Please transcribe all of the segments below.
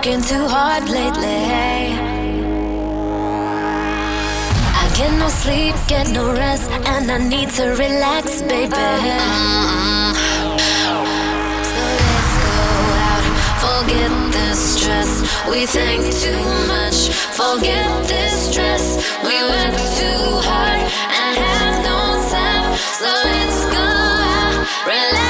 working too hard lately. I get no sleep, get no rest, and I need to relax, baby. So let's go out, forget the stress. We think too much, forget this stress. We work too hard and have no time. So let's go out, relax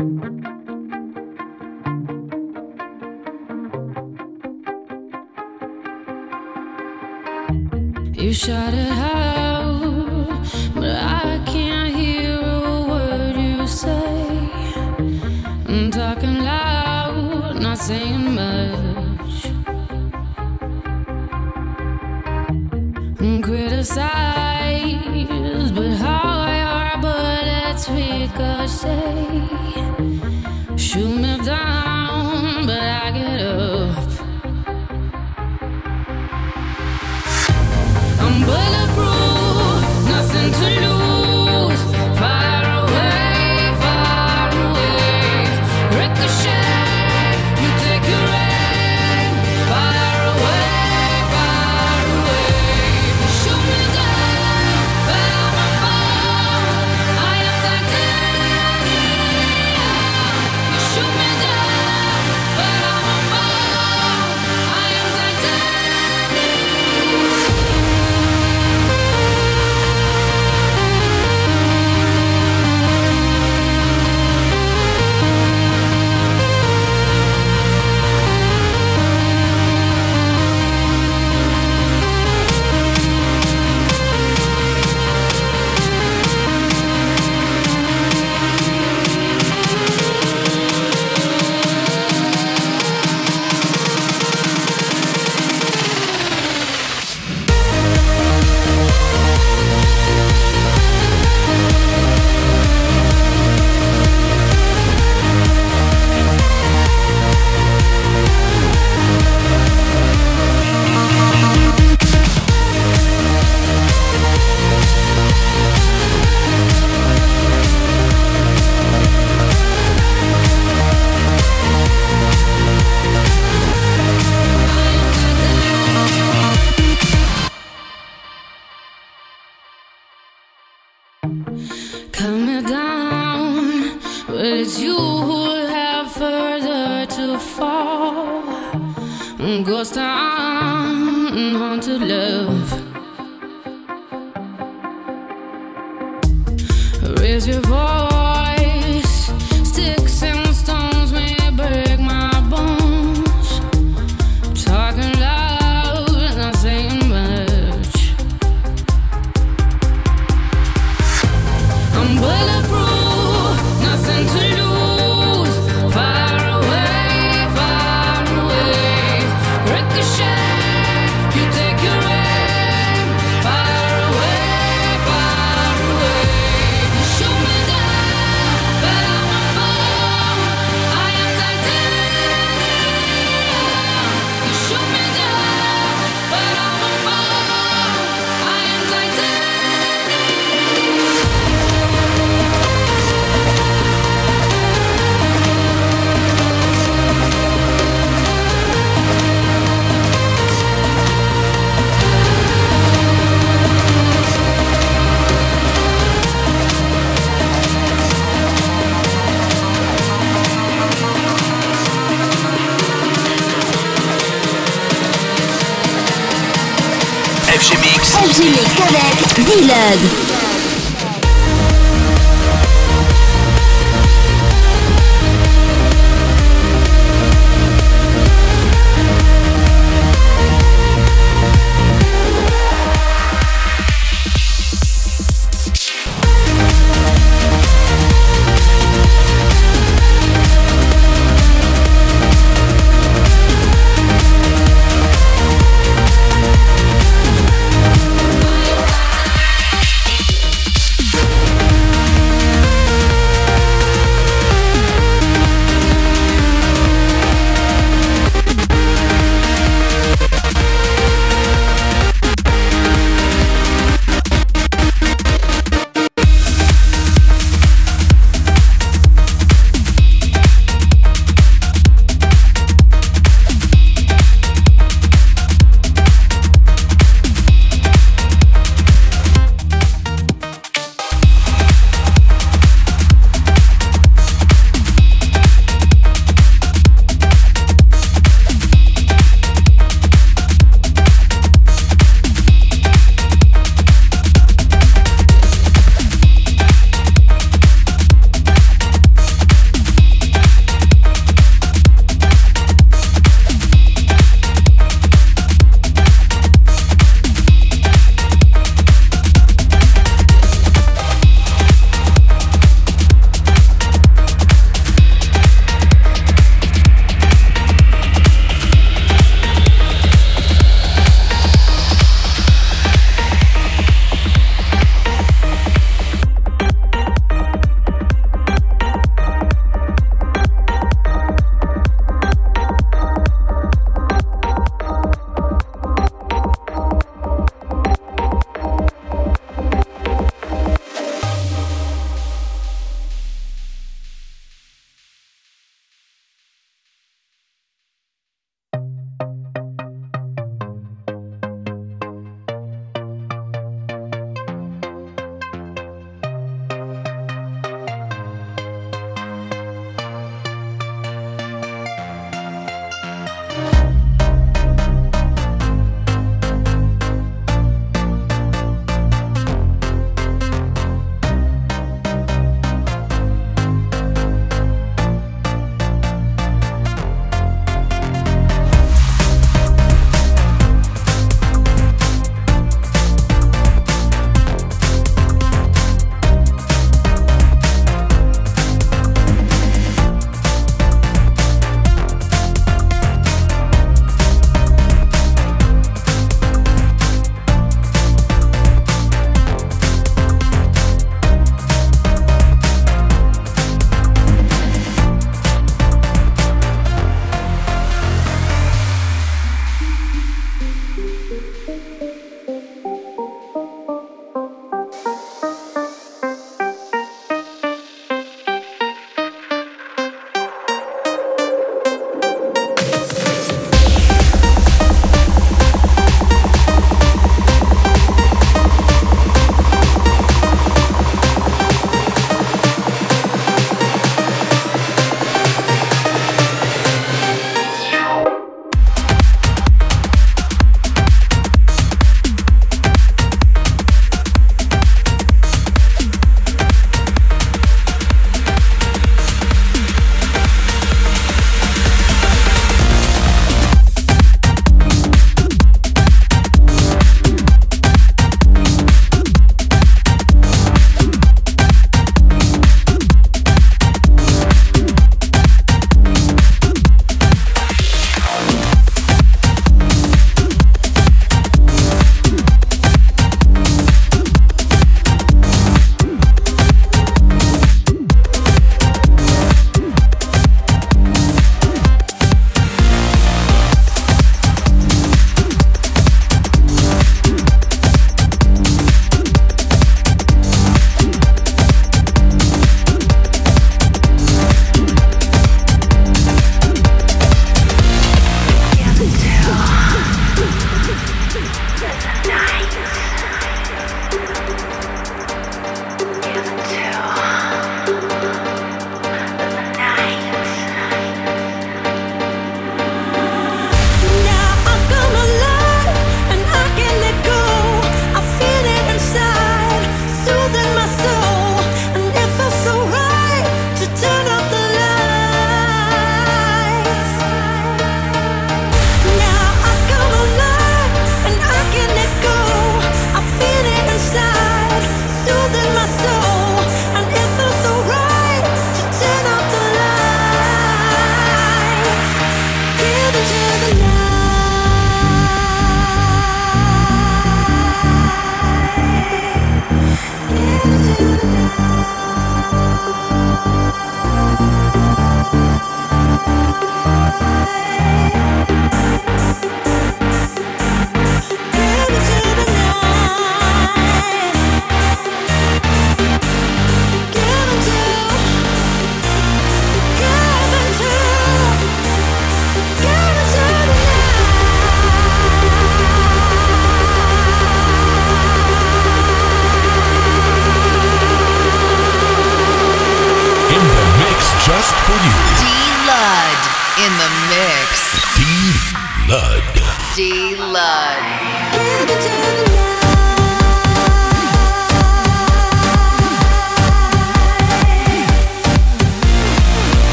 Raise it voice.